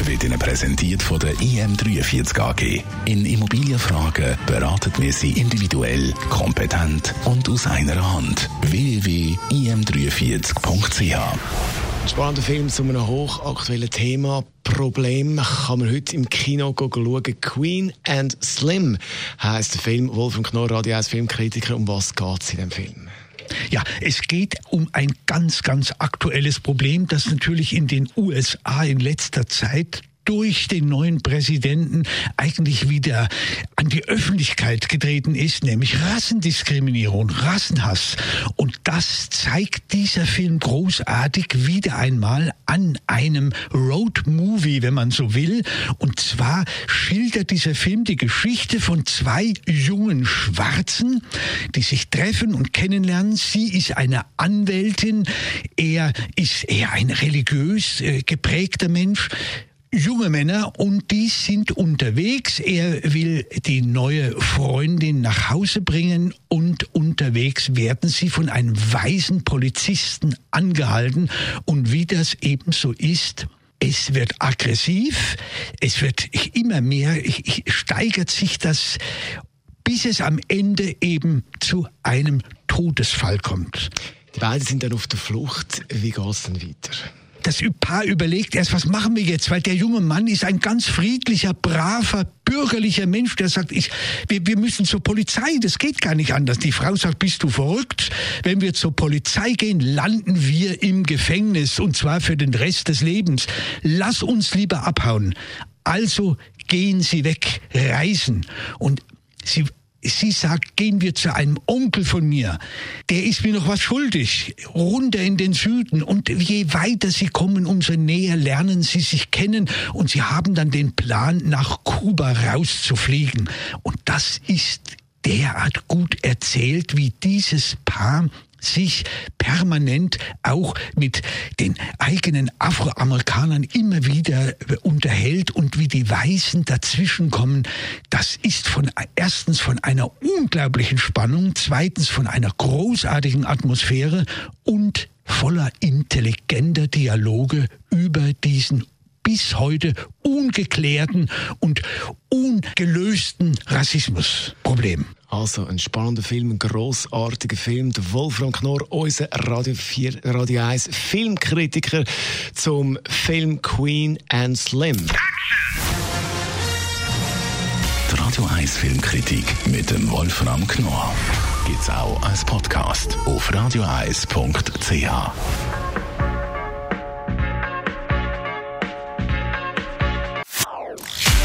wird Ihnen präsentiert von der IM43 AG. In Immobilienfragen beraten wir Sie individuell, kompetent und aus einer Hand. www.im43.ch Ein spannender Film zu einem hochaktuellen Thema. Problem kann man heute im Kino schauen. Queen and Slim heisst der Film. Wolfram Knorr, Radio 1 Filmkritiker. Um was geht es in dem Film? Ja, es geht um ein ganz, ganz aktuelles Problem, das natürlich in den USA in letzter Zeit durch den neuen Präsidenten eigentlich wieder an die Öffentlichkeit getreten ist, nämlich Rassendiskriminierung, Rassenhass. Und das zeigt dieser Film großartig wieder einmal an einem Road-Movie, wenn man so will. Und zwar schildert dieser Film die Geschichte von zwei jungen Schwarzen, die sich treffen und kennenlernen. Sie ist eine Anwältin, er ist eher ein religiös äh, geprägter Mensch junge Männer und die sind unterwegs. Er will die neue Freundin nach Hause bringen und unterwegs werden sie von einem weisen Polizisten angehalten. Und wie das eben so ist, es wird aggressiv, es wird immer mehr, steigert sich das, bis es am Ende eben zu einem Todesfall kommt. Die beiden sind dann auf der Flucht. Wie geht es dann weiter? Das Paar überlegt erst, was machen wir jetzt? Weil der junge Mann ist ein ganz friedlicher, braver, bürgerlicher Mensch, der sagt, ich, wir, wir müssen zur Polizei, das geht gar nicht anders. Die Frau sagt, bist du verrückt? Wenn wir zur Polizei gehen, landen wir im Gefängnis und zwar für den Rest des Lebens. Lass uns lieber abhauen. Also gehen sie weg, reisen. Und sie Sie sagt, gehen wir zu einem Onkel von mir, der ist mir noch was schuldig, runter in den Süden. Und je weiter sie kommen, umso näher lernen sie sich kennen und sie haben dann den Plan, nach Kuba rauszufliegen. Und das ist derart gut erzählt, wie dieses Paar sich permanent auch mit den eigenen Afroamerikanern immer wieder unterhält und wie die Weißen dazwischenkommen, das ist von erstens von einer unglaublichen Spannung, zweitens von einer großartigen Atmosphäre und voller intelligenter Dialoge über diesen bis heute ungeklärten und ungelösten Rassismusproblem. Also ein spannender Film, ein grossartiger Film. Der Wolfram Knorr, unser Radio, 4, Radio 1 Filmkritiker zum Film Queen and Slim. Die Radio 1 Filmkritik mit dem Wolfram Knorr gibt's auch als Podcast auf radioeis.ch.